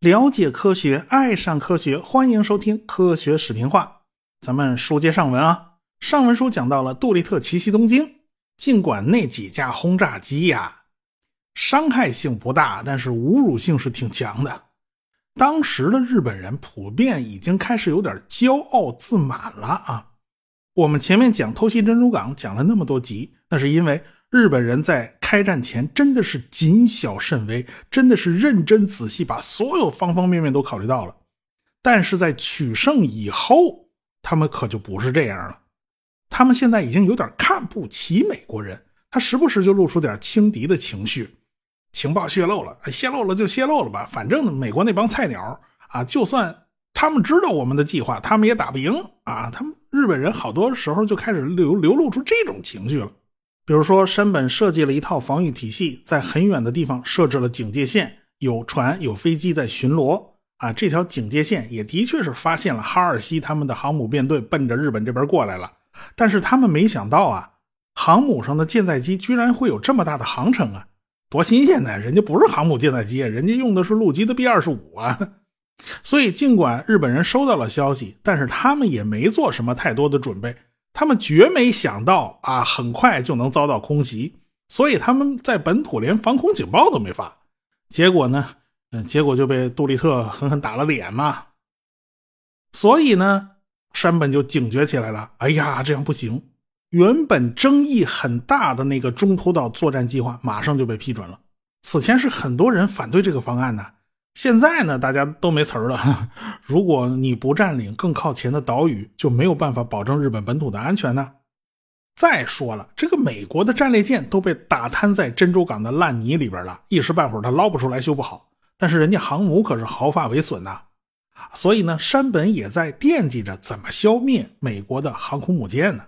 了解科学，爱上科学，欢迎收听科学视频化。咱们书接上文啊，上文书讲到了杜立特奇袭东京，尽管那几架轰炸机呀，伤害性不大，但是侮辱性是挺强的。当时的日本人普遍已经开始有点骄傲自满了啊。我们前面讲偷袭珍珠港讲了那么多集，那是因为。日本人在开战前真的是谨小慎微，真的是认真仔细，把所有方方面面都考虑到了。但是在取胜以后，他们可就不是这样了。他们现在已经有点看不起美国人，他时不时就露出点轻敌的情绪。情报泄露了，泄露了就泄露了吧，反正美国那帮菜鸟啊，就算他们知道我们的计划，他们也打不赢啊。他们日本人好多时候就开始流流露出这种情绪了。比如说，山本设计了一套防御体系，在很远的地方设置了警戒线，有船有飞机在巡逻啊。这条警戒线也的确是发现了哈尔西他们的航母编队奔着日本这边过来了，但是他们没想到啊，航母上的舰载机居然会有这么大的航程啊，多新鲜呢！人家不是航母舰载机，人家用的是陆基的 B 二十五啊。所以，尽管日本人收到了消息，但是他们也没做什么太多的准备。他们绝没想到啊，很快就能遭到空袭，所以他们在本土连防空警报都没发。结果呢，嗯，结果就被杜立特狠狠打了脸嘛。所以呢，山本就警觉起来了。哎呀，这样不行！原本争议很大的那个中途岛作战计划，马上就被批准了。此前是很多人反对这个方案的。现在呢，大家都没词儿了。如果你不占领更靠前的岛屿，就没有办法保证日本本土的安全呢。再说了，这个美国的战列舰都被打瘫在珍珠港的烂泥里边了，一时半会儿他捞不出来，修不好。但是人家航母可是毫发未损呐，所以呢，山本也在惦记着怎么消灭美国的航空母舰呢。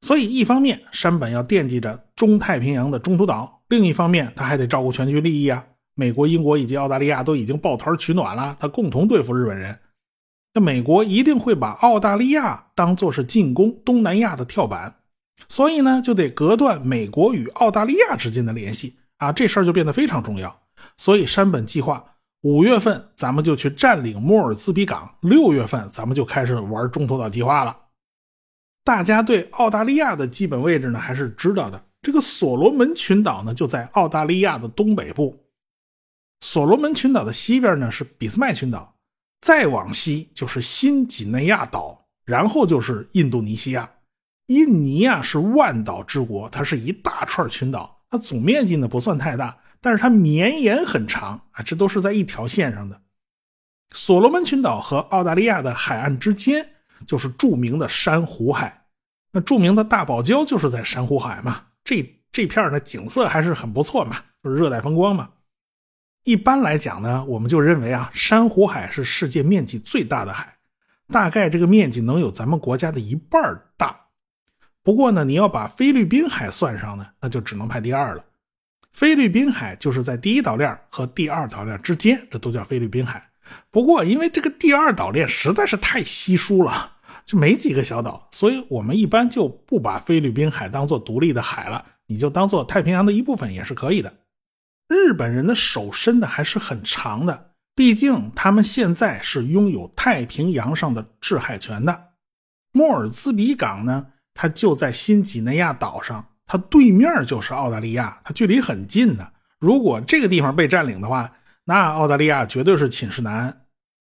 所以一方面，山本要惦记着中太平洋的中途岛；另一方面，他还得照顾全局利益啊。美国、英国以及澳大利亚都已经抱团取暖了，他共同对付日本人。那美国一定会把澳大利亚当做是进攻东南亚的跳板，所以呢，就得隔断美国与澳大利亚之间的联系啊，这事儿就变得非常重要。所以山本计划，五月份咱们就去占领莫尔兹比港，六月份咱们就开始玩中途岛计划了。大家对澳大利亚的基本位置呢还是知道的，这个所罗门群岛呢就在澳大利亚的东北部。所罗门群岛的西边呢是俾斯麦群岛，再往西就是新几内亚岛，然后就是印度尼西亚。印尼啊是万岛之国，它是一大串群岛，它总面积呢不算太大，但是它绵延很长啊，这都是在一条线上的。所罗门群岛和澳大利亚的海岸之间就是著名的珊瑚海，那著名的大堡礁就是在珊瑚海嘛，这这片的景色还是很不错嘛，就是热带风光嘛。一般来讲呢，我们就认为啊，珊瑚海是世界面积最大的海，大概这个面积能有咱们国家的一半大。不过呢，你要把菲律宾海算上呢，那就只能排第二了。菲律宾海就是在第一岛链和第二岛链之间，这都叫菲律宾海。不过因为这个第二岛链实在是太稀疏了，就没几个小岛，所以我们一般就不把菲律宾海当做独立的海了，你就当做太平洋的一部分也是可以的。日本人的手伸的还是很长的，毕竟他们现在是拥有太平洋上的制海权的。莫尔兹比港呢，它就在新几内亚岛上，它对面就是澳大利亚，它距离很近的。如果这个地方被占领的话，那澳大利亚绝对是寝食难安。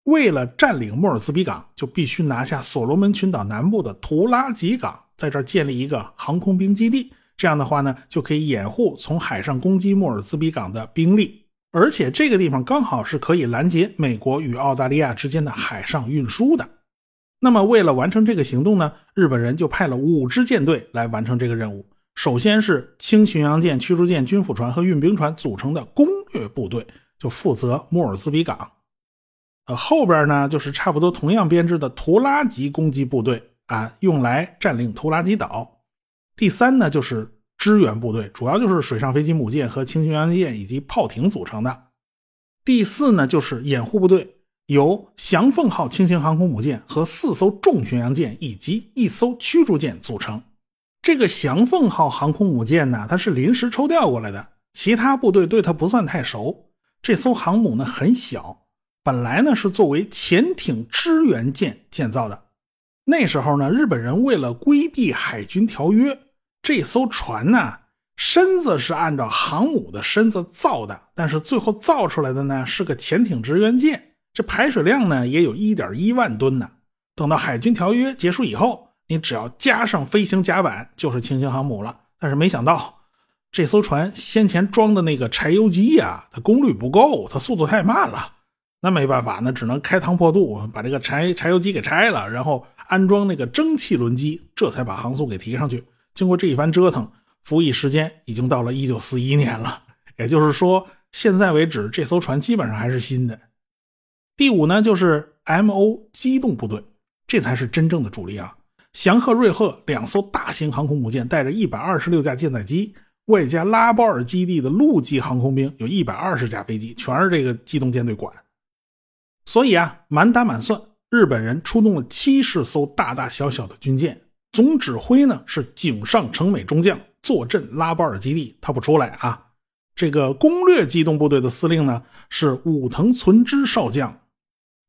为了占领莫尔兹比港，就必须拿下所罗门群岛南部的图拉吉港，在这儿建立一个航空兵基地。这样的话呢，就可以掩护从海上攻击莫尔兹比港的兵力，而且这个地方刚好是可以拦截美国与澳大利亚之间的海上运输的。那么，为了完成这个行动呢，日本人就派了五支舰队来完成这个任务。首先是轻巡洋舰、驱逐舰、军辅船和运兵船组成的攻略部队，就负责莫尔兹比港。呃，后边呢就是差不多同样编制的图拉吉攻击部队啊，用来占领图拉吉岛。第三呢，就是支援部队，主要就是水上飞机母舰和轻巡洋舰以及炮艇组成的。第四呢，就是掩护部队，由翔凤号轻型航空母舰和四艘重巡洋舰以及一艘驱逐舰组成。这个翔凤号航空母舰呢，它是临时抽调过来的，其他部队对它不算太熟。这艘航母呢很小，本来呢是作为潜艇支援舰建造的。那时候呢，日本人为了规避海军条约，这艘船呢身子是按照航母的身子造的，但是最后造出来的呢是个潜艇支援舰，这排水量呢也有一点一万吨呢。等到海军条约结束以后。你只要加上飞行甲板，就是轻型航母了。但是没想到，这艘船先前装的那个柴油机呀，它功率不够，它速度太慢了。那没办法，那只能开膛破肚，把这个柴柴油机给拆了，然后安装那个蒸汽轮机，这才把航速给提上去。经过这一番折腾，服役时间已经到了一九四一年了。也就是说，现在为止，这艘船基本上还是新的。第五呢，就是 M.O 机动部队，这才是真正的主力啊。翔鹤、瑞鹤两艘大型航空母舰，带着一百二十六架舰载机，外加拉包尔基地的陆基航空兵，有一百二十架飞机，全是这个机动舰队管。所以啊，满打满算，日本人出动了七十艘大大小小的军舰，总指挥呢是井上成美中将，坐镇拉包尔基地，他不出来啊。这个攻略机动部队的司令呢是武藤存之少将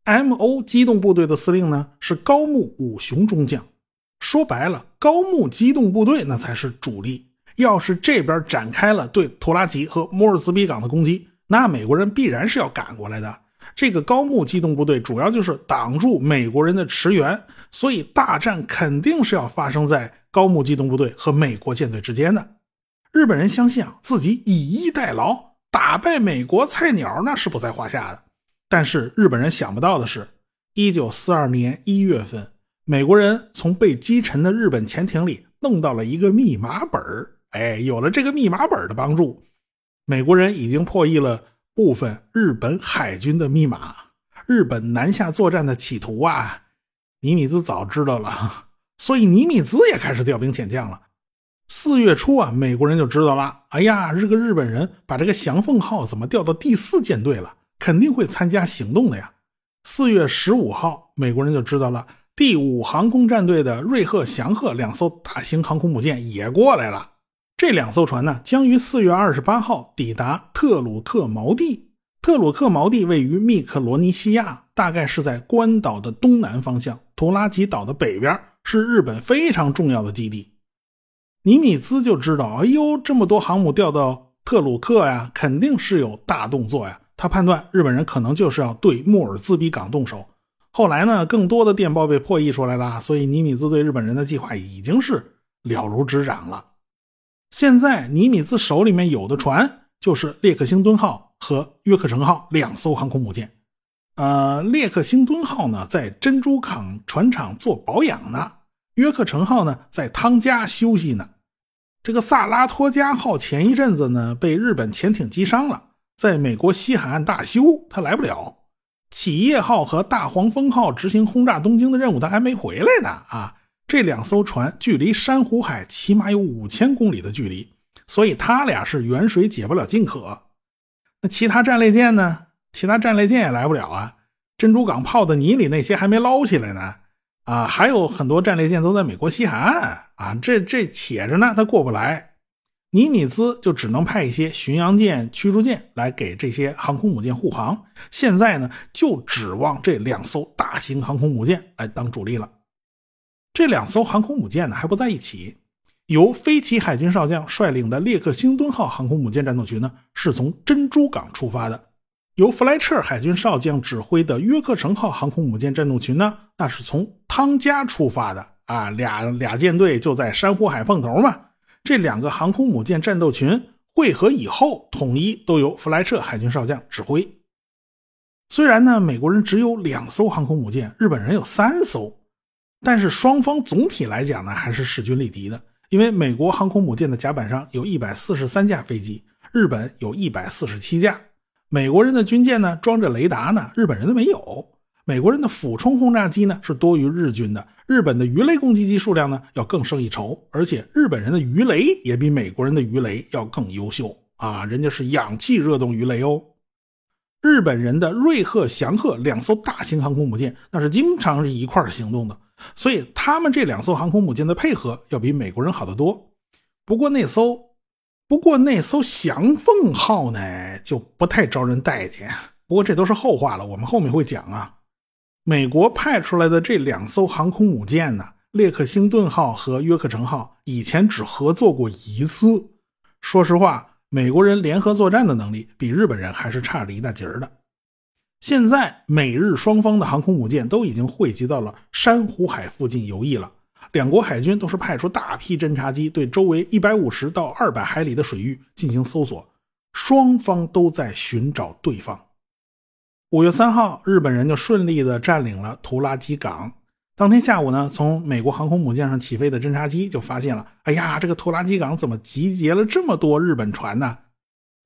，M.O 机动部队的司令呢是高木武雄中将。说白了，高木机动部队那才是主力。要是这边展开了对图拉吉和摩尔斯比港的攻击，那美国人必然是要赶过来的。这个高木机动部队主要就是挡住美国人的驰援，所以大战肯定是要发生在高木机动部队和美国舰队之间的。日本人相信啊，自己以逸待劳，打败美国菜鸟那是不在话下的。但是日本人想不到的是，一九四二年一月份。美国人从被击沉的日本潜艇里弄到了一个密码本哎，有了这个密码本的帮助，美国人已经破译了部分日本海军的密码。日本南下作战的企图啊，尼米兹早知道了，所以尼米兹也开始调兵遣将了。四月初啊，美国人就知道了，哎呀，这个日本人把这个翔凤号怎么调到第四舰队了，肯定会参加行动的呀。四月十五号，美国人就知道了。第五航空战队的瑞鹤、翔鹤两艘大型航空母舰也过来了。这两艘船呢，将于四月二十八号抵达特鲁克锚地。特鲁克锚地位于密克罗尼西亚，大概是在关岛的东南方向，图拉吉岛的北边，是日本非常重要的基地。尼米兹就知道，哎呦，这么多航母调到特鲁克呀，肯定是有大动作呀。他判断日本人可能就是要对莫尔兹比港动手。后来呢，更多的电报被破译出来了，所以尼米兹对日本人的计划已经是了如指掌了。现在尼米兹手里面有的船就是列克星敦号和约克城号两艘航空母舰。呃，列克星敦号呢在珍珠港船厂做保养呢，约克城号呢在汤加休息呢。这个萨拉托加号前一阵子呢被日本潜艇击伤了，在美国西海岸大修，他来不了。企业号和大黄蜂号执行轰炸东京的任务，他还没回来呢啊！这两艘船距离珊瑚海起码有五千公里的距离，所以他俩是远水解不了近渴。那其他战列舰呢？其他战列舰也来不了啊！珍珠港泡的泥里那些还没捞起来呢啊！还有很多战列舰都在美国西海岸啊，这这且着呢，它过不来。尼米兹就只能派一些巡洋舰、驱逐舰来给这些航空母舰护航。现在呢，就指望这两艘大型航空母舰来当主力了。这两艘航空母舰呢还不在一起，由飞奇海军少将率领的列克星敦号航空母舰战斗群呢是从珍珠港出发的；由弗莱彻海军少将指挥的约克城号航空母舰战斗群呢那是从汤加出发的。啊，俩俩舰队就在珊瑚海碰头嘛。这两个航空母舰战斗群汇合以后，统一都由弗莱彻海军少将指挥。虽然呢，美国人只有两艘航空母舰，日本人有三艘，但是双方总体来讲呢，还是势均力敌的。因为美国航空母舰的甲板上有一百四十三架飞机，日本有一百四十七架。美国人的军舰呢，装着雷达呢，日本人都没有。美国人的俯冲轰炸机呢是多于日军的，日本的鱼雷攻击机数量呢要更胜一筹，而且日本人的鱼雷也比美国人的鱼雷要更优秀啊，人家是氧气热动鱼雷哦。日本人的瑞鹤、翔鹤两艘大型航空母舰那是经常是一块行动的，所以他们这两艘航空母舰的配合要比美国人好得多。不过那艘，不过那艘翔凤号呢，就不太招人待见。不过这都是后话了，我们后面会讲啊。美国派出来的这两艘航空母舰呢，列克星顿号和约克城号，以前只合作过一次。说实话，美国人联合作战的能力比日本人还是差着一大截儿的。现在美日双方的航空母舰都已经汇集到了珊瑚海附近游弋了，两国海军都是派出大批侦察机对周围一百五十到二百海里的水域进行搜索，双方都在寻找对方。五月三号，日本人就顺利的占领了图拉基港。当天下午呢，从美国航空母舰上起飞的侦察机就发现了，哎呀，这个图拉基港怎么集结了这么多日本船呢？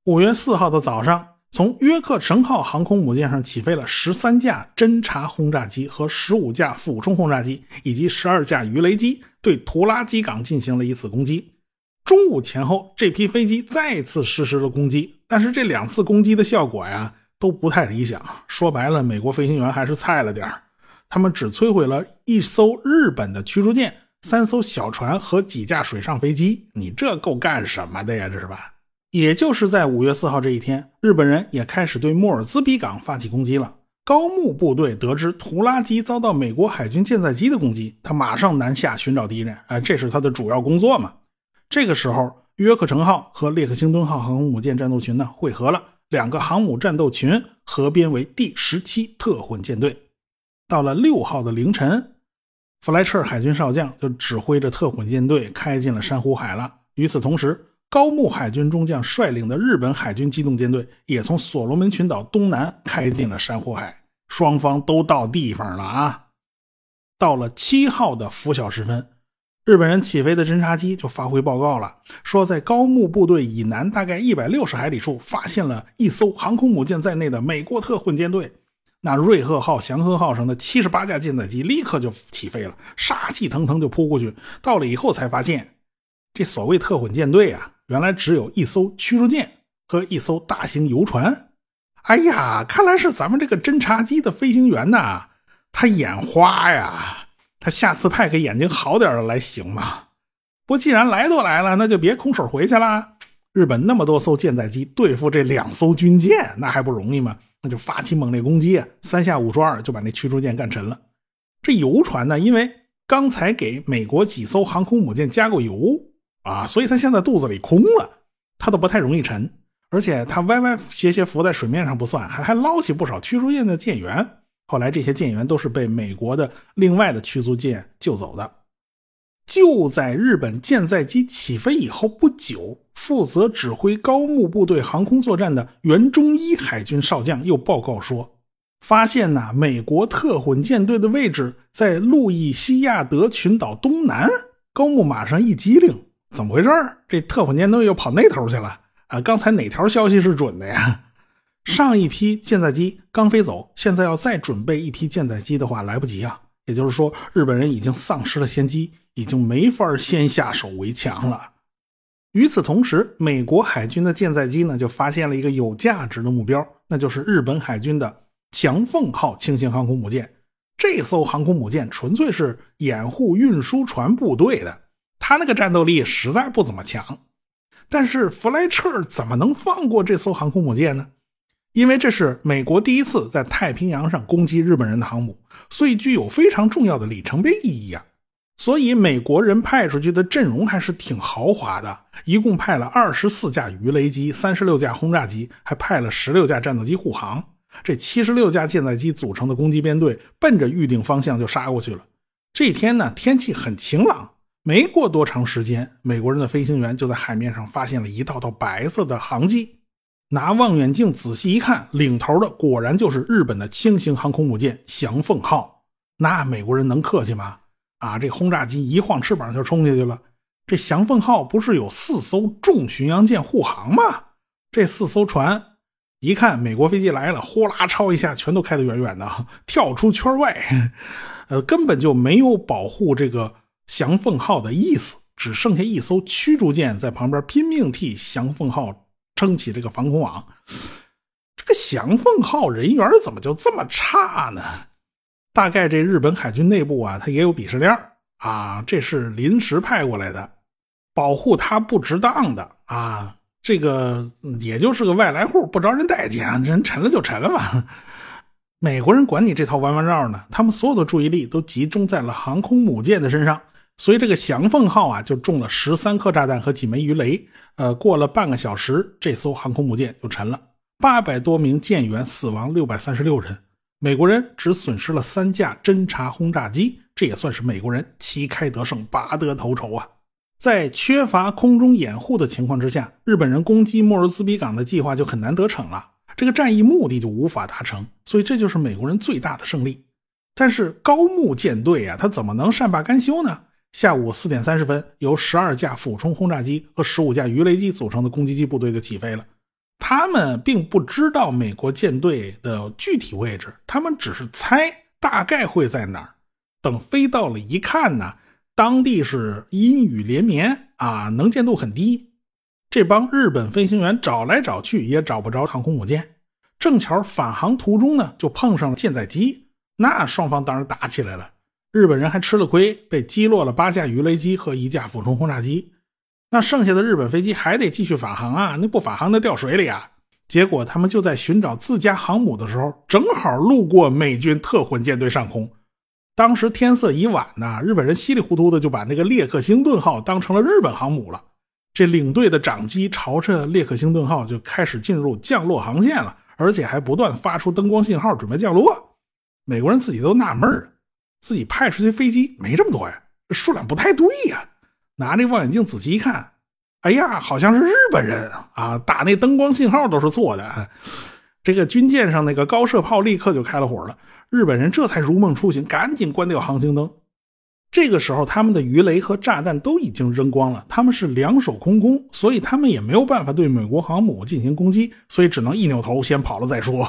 五月四号的早上，从约克城号航空母舰上起飞了十三架侦察轰炸机和十五架俯冲轰炸机，以及十二架鱼雷机，对图拉基港进行了一次攻击。中午前后，这批飞机再次实施了攻击，但是这两次攻击的效果呀。都不太理想。说白了，美国飞行员还是菜了点他们只摧毁了一艘日本的驱逐舰、三艘小船和几架水上飞机。你这够干什么的呀？这是吧？也就是在五月四号这一天，日本人也开始对莫尔兹比港发起攻击了。高木部队得知图拉基遭到美国海军舰载机的攻击，他马上南下寻找敌人。啊，这是他的主要工作嘛。这个时候，约克城号和列克星敦号航空母舰战斗群呢汇合了。两个航母战斗群合编为第十七特混舰队。到了六号的凌晨，弗莱彻海军少将就指挥着特混舰队开进了珊瑚海了。与此同时，高木海军中将率领的日本海军机动舰队也从所罗门群岛东南开进了珊瑚海。双方都到地方了啊！到了七号的拂晓时分。日本人起飞的侦察机就发回报告了，说在高木部队以南大概一百六十海里处发现了一艘航空母舰在内的美国特混舰队。那瑞鹤号、祥和号上的七十八架舰载机立刻就起飞了，杀气腾腾就扑过去。到了以后才发现，这所谓特混舰队啊，原来只有一艘驱逐舰和一艘大型游船。哎呀，看来是咱们这个侦察机的飞行员呐，他眼花呀。他下次派个眼睛好点的来行吗？不，既然来都来了，那就别空手回去了。日本那么多艘舰载机对付这两艘军舰，那还不容易吗？那就发起猛烈攻击，三下五除二就把那驱逐舰干沉了。这游船呢，因为刚才给美国几艘航空母舰加过油啊，所以他现在肚子里空了，他都不太容易沉。而且他歪歪斜斜浮在水面上不算，还还捞起不少驱逐舰的舰员。后来这些舰员都是被美国的另外的驱逐舰救走的。就在日本舰载机起飞以后不久，负责指挥高木部队航空作战的原中一海军少将又报告说，发现呐，美国特混舰队的位置在路易西亚德群岛东南。高木马上一激灵，怎么回事？这特混舰队又跑那头去了啊？刚才哪条消息是准的呀？上一批舰载机刚飞走，现在要再准备一批舰载机的话，来不及啊！也就是说，日本人已经丧失了先机，已经没法先下手为强了。与此同时，美国海军的舰载机呢，就发现了一个有价值的目标，那就是日本海军的翔凤号轻型航空母舰。这艘航空母舰纯粹是掩护运输船部队的，他那个战斗力实在不怎么强。但是弗莱彻怎么能放过这艘航空母舰呢？因为这是美国第一次在太平洋上攻击日本人的航母，所以具有非常重要的里程碑意义啊！所以美国人派出去的阵容还是挺豪华的，一共派了二十四架鱼雷机、三十六架轰炸机，还派了十六架战斗机护航。这七十六架舰载机组成的攻击编队，奔着预定方向就杀过去了。这天呢，天气很晴朗，没过多长时间，美国人的飞行员就在海面上发现了一道道白色的航迹。拿望远镜仔细一看，领头的果然就是日本的轻型航空母舰翔凤号。那美国人能客气吗？啊，这轰炸机一晃翅膀就冲下去了。这翔凤号不是有四艘重巡洋舰护航吗？这四艘船一看美国飞机来了，呼啦超一下，全都开得远远的，跳出圈外，呃，根本就没有保护这个翔凤号的意思，只剩下一艘驱逐舰在旁边拼命替翔凤号。撑起这个防空网，这个翔凤号人缘怎么就这么差呢？大概这日本海军内部啊，他也有鄙视链啊，这是临时派过来的，保护他不值当的啊，这个也就是个外来户，不招人待见，人沉了就沉了吧。美国人管你这套弯弯绕呢，他们所有的注意力都集中在了航空母舰的身上，所以这个翔凤号啊就中了十三颗炸弹和几枚鱼雷。呃，过了半个小时，这艘航空母舰就沉了，八百多名舰员死亡，六百三十六人。美国人只损失了三架侦察轰炸机，这也算是美国人旗开得胜、拔得头筹啊！在缺乏空中掩护的情况之下，日本人攻击莫尔兹比港的计划就很难得逞了。这个战役目的就无法达成，所以这就是美国人最大的胜利。但是高木舰队啊，他怎么能善罢甘休呢？下午四点三十分，由十二架俯冲轰炸机和十五架鱼雷机组成的攻击机部队就起飞了。他们并不知道美国舰队的具体位置，他们只是猜大概会在哪儿。等飞到了一看呢，当地是阴雨连绵啊，能见度很低。这帮日本飞行员找来找去也找不着航空母舰，正巧返航途中呢，就碰上了舰载机，那双方当然打起来了。日本人还吃了亏，被击落了八架鱼雷机和一架俯冲轰炸机。那剩下的日本飞机还得继续返航啊，那不返航那掉水里啊。结果他们就在寻找自家航母的时候，正好路过美军特混舰队上空。当时天色已晚呐，日本人稀里糊涂的就把那个列克星顿号当成了日本航母了。这领队的长机朝着列克星顿号就开始进入降落航线了，而且还不断发出灯光信号，准备降落。美国人自己都纳闷儿，自己派出去飞机没这么多呀，数量不太对呀。拿那望远镜仔细一看，哎呀，好像是日本人啊！打那灯光信号都是错的。这个军舰上那个高射炮立刻就开了火了，日本人这才如梦初醒，赶紧关掉航行灯。这个时候，他们的鱼雷和炸弹都已经扔光了，他们是两手空空，所以他们也没有办法对美国航母进行攻击，所以只能一扭头先跑了再说。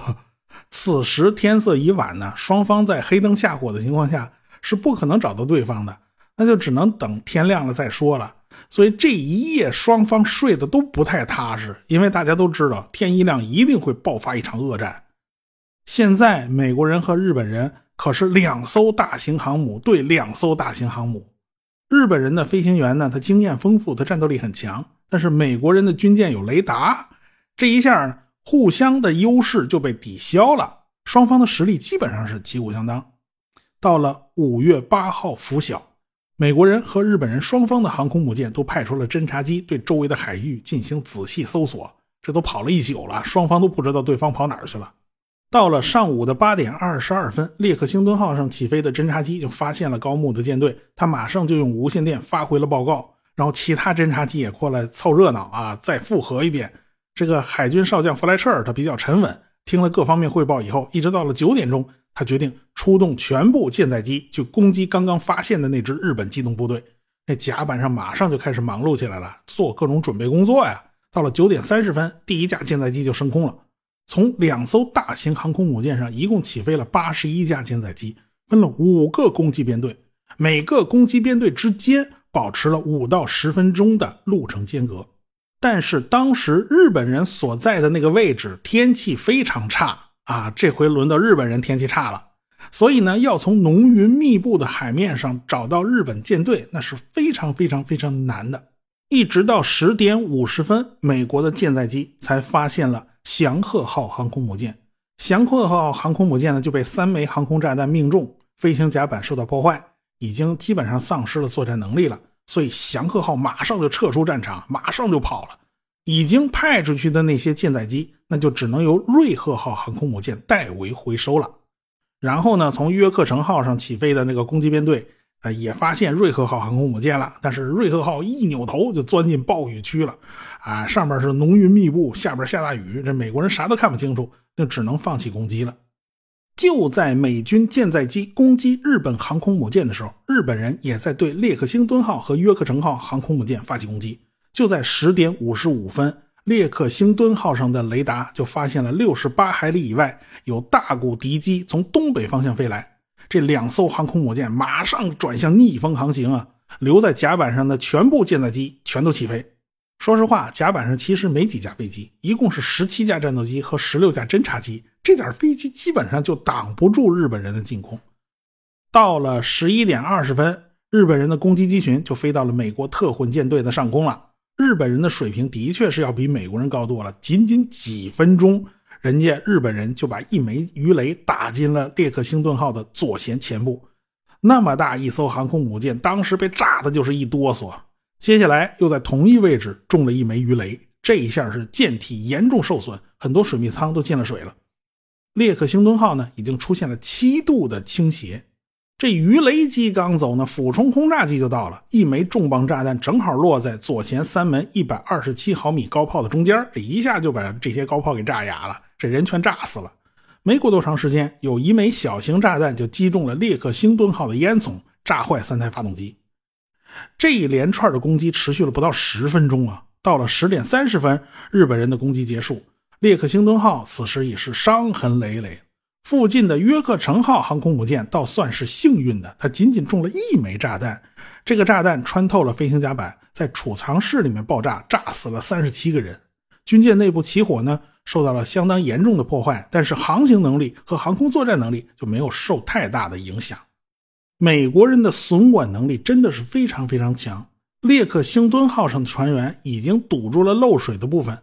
此时天色已晚呢，双方在黑灯瞎火的情况下是不可能找到对方的，那就只能等天亮了再说了。所以这一夜双方睡得都不太踏实，因为大家都知道天一亮一定会爆发一场恶战。现在美国人和日本人。可是两艘大型航母对两艘大型航母，日本人的飞行员呢，他经验丰富，他战斗力很强。但是美国人的军舰有雷达，这一下互相的优势就被抵消了，双方的实力基本上是旗鼓相当。到了五月八号拂晓，美国人和日本人双方的航空母舰都派出了侦察机对周围的海域进行仔细搜索，这都跑了一宿了，双方都不知道对方跑哪儿去了。到了上午的八点二十二分，列克星敦号上起飞的侦察机就发现了高木的舰队，他马上就用无线电发回了报告，然后其他侦察机也过来凑热闹啊，再复核一遍。这个海军少将弗莱彻尔他比较沉稳，听了各方面汇报以后，一直到了九点钟，他决定出动全部舰载机去攻击刚刚发现的那支日本机动部队。那甲板上马上就开始忙碌起来了，做各种准备工作呀。到了九点三十分，第一架舰载机就升空了。从两艘大型航空母舰上一共起飞了八十一架舰载机，分了五个攻击编队，每个攻击编队之间保持了五到十分钟的路程间隔。但是当时日本人所在的那个位置天气非常差啊，这回轮到日本人天气差了，所以呢，要从浓云密布的海面上找到日本舰队，那是非常非常非常难的。一直到十点五十分，美国的舰载机才发现了。祥鹤号航空母舰，祥鹤号航空母舰呢就被三枚航空炸弹命中，飞行甲板受到破坏，已经基本上丧失了作战能力了。所以祥鹤号马上就撤出战场，马上就跑了。已经派出去的那些舰载机，那就只能由瑞鹤号航空母舰代为回收了。然后呢，从约克城号上起飞的那个攻击编队。啊，也发现瑞鹤号航空母舰了，但是瑞鹤号一扭头就钻进暴雨区了，啊，上面是浓云密布，下边下大雨，这美国人啥都看不清楚，就只能放弃攻击了。就在美军舰载机攻击日本航空母舰的时候，日本人也在对列克星敦号和约克城号航空母舰发起攻击。就在十点五十五分，列克星敦号上的雷达就发现了六十八海里以外有大股敌机从东北方向飞来。这两艘航空母舰马上转向逆风航行啊！留在甲板上的全部舰载机全都起飞。说实话，甲板上其实没几架飞机，一共是十七架战斗机和十六架侦察机。这点飞机基本上就挡不住日本人的进攻。到了十一点二十分，日本人的攻击机群就飞到了美国特混舰队的上空了。日本人的水平的确是要比美国人高多了，仅仅几分钟，人家日本人就把一枚鱼雷打进了列克星顿号的左舷前部。那么大一艘航空母舰，当时被炸的就是一哆嗦。接下来又在同一位置中了一枚鱼雷，这一下是舰体严重受损，很多水密舱都进了水了。列克星敦号呢，已经出现了七度的倾斜。这鱼雷机刚走呢，俯冲轰炸机就到了，一枚重磅炸弹正好落在左前三门一百二十七毫米高炮的中间，这一下就把这些高炮给炸哑了，这人全炸死了。没过多长时间，有一枚小型炸弹就击中了列克星敦号的烟囱，炸坏三台发动机。这一连串的攻击持续了不到十分钟啊！到了十点三十分，日本人的攻击结束，列克星敦号此时已是伤痕累累。附近的约克城号航空母舰倒算是幸运的，它仅仅中了一枚炸弹，这个炸弹穿透了飞行甲板，在储藏室里面爆炸，炸死了三十七个人。军舰内部起火呢？受到了相当严重的破坏，但是航行能力和航空作战能力就没有受太大的影响。美国人的损管能力真的是非常非常强。列克星敦号上的船员已经堵住了漏水的部分，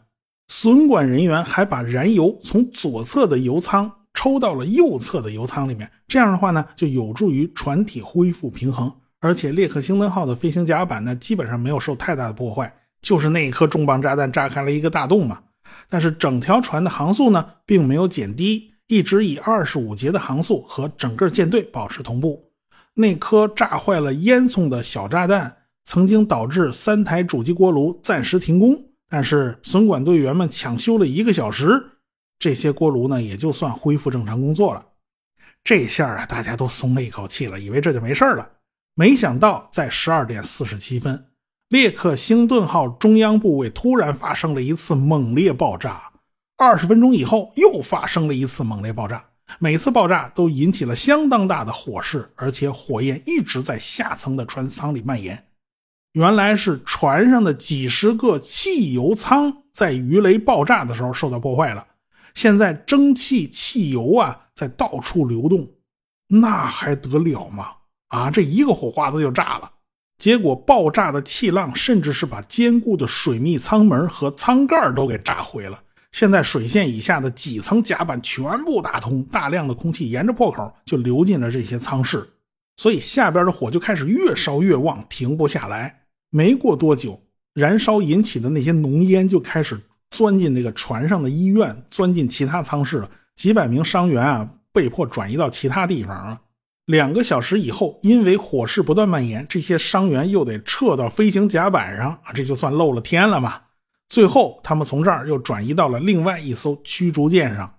损管人员还把燃油从左侧的油舱抽到了右侧的油舱里面。这样的话呢，就有助于船体恢复平衡。而且列克星敦号的飞行甲板呢，基本上没有受太大的破坏，就是那一颗重磅炸弹炸开了一个大洞嘛。但是整条船的航速呢，并没有减低，一直以二十五节的航速和整个舰队保持同步。那颗炸坏了烟囱的小炸弹，曾经导致三台主机锅炉暂时停工，但是损管队员们抢修了一个小时，这些锅炉呢也就算恢复正常工作了。这下啊，大家都松了一口气了，以为这就没事了。没想到在十二点四十七分。列克星顿号中央部位突然发生了一次猛烈爆炸，二十分钟以后又发生了一次猛烈爆炸，每次爆炸都引起了相当大的火势，而且火焰一直在下层的船舱里蔓延。原来是船上的几十个汽油舱在鱼雷爆炸的时候受到破坏了，现在蒸汽汽油啊在到处流动，那还得了吗？啊，这一个火花子就炸了。结果爆炸的气浪甚至是把坚固的水密舱门和舱盖都给炸毁了。现在水线以下的几层甲板全部打通，大量的空气沿着破口就流进了这些舱室，所以下边的火就开始越烧越旺，停不下来。没过多久，燃烧引起的那些浓烟就开始钻进这个船上的医院，钻进其他舱室了。几百名伤员啊，被迫转移到其他地方了。两个小时以后，因为火势不断蔓延，这些伤员又得撤到飞行甲板上，这就算漏了天了嘛。最后，他们从这儿又转移到了另外一艘驱逐舰上，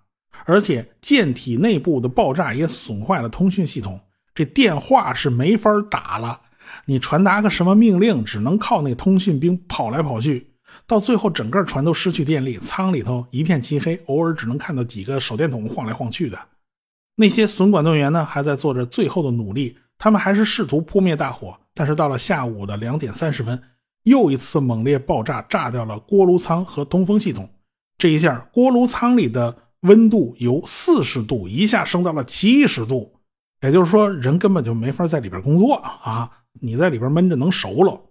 而且舰体内部的爆炸也损坏了通讯系统，这电话是没法打了。你传达个什么命令，只能靠那通讯兵跑来跑去。到最后，整个船都失去电力，舱里头一片漆黑，偶尔只能看到几个手电筒晃来晃去的。那些损管队员呢，还在做着最后的努力。他们还是试图扑灭大火，但是到了下午的两点三十分，又一次猛烈爆炸，炸掉了锅炉舱和通风系统。这一下，锅炉舱里的温度由四十度一下升到了七十度，也就是说，人根本就没法在里边工作啊！你在里边闷着能熟了。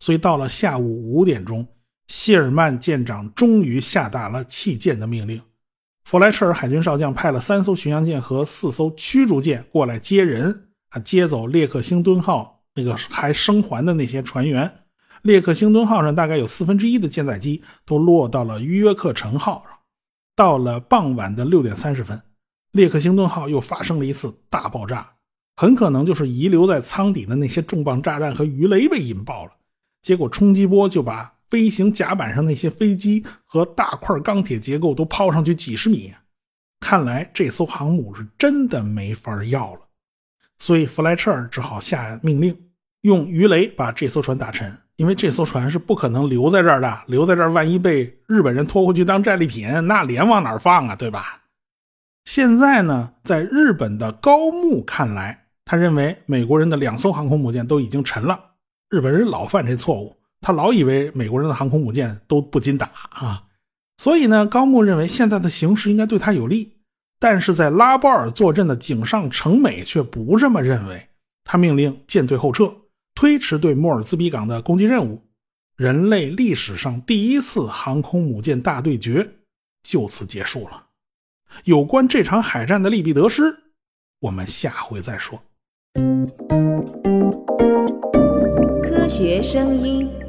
所以到了下午五点钟，谢尔曼舰长终于下达了弃舰的命令。弗莱彻尔海军少将派了三艘巡洋舰和四艘驱逐舰过来接人，啊，接走列克星敦号那个还生还的那些船员。列克星敦号上大概有四分之一的舰载机都落到了约克城号上。到了傍晚的六点三十分，列克星敦号又发生了一次大爆炸，很可能就是遗留在舱底的那些重磅炸弹和鱼雷被引爆了，结果冲击波就把。飞行甲板上那些飞机和大块钢铁结构都抛上去几十米，看来这艘航母是真的没法要了。所以弗莱彻尔只好下命令，用鱼雷把这艘船打沉，因为这艘船是不可能留在这儿的。留在这儿，万一被日本人拖回去当战利品，那脸往哪放啊？对吧？现在呢，在日本的高木看来，他认为美国人的两艘航空母舰都已经沉了。日本人老犯这错误。他老以为美国人的航空母舰都不禁打啊，所以呢，高木认为现在的形势应该对他有利。但是在拉波尔坐镇的井上成美却不这么认为，他命令舰队后撤，推迟对莫尔兹比港的攻击任务。人类历史上第一次航空母舰大对决就此结束了。有关这场海战的利弊得失，我们下回再说。科学声音。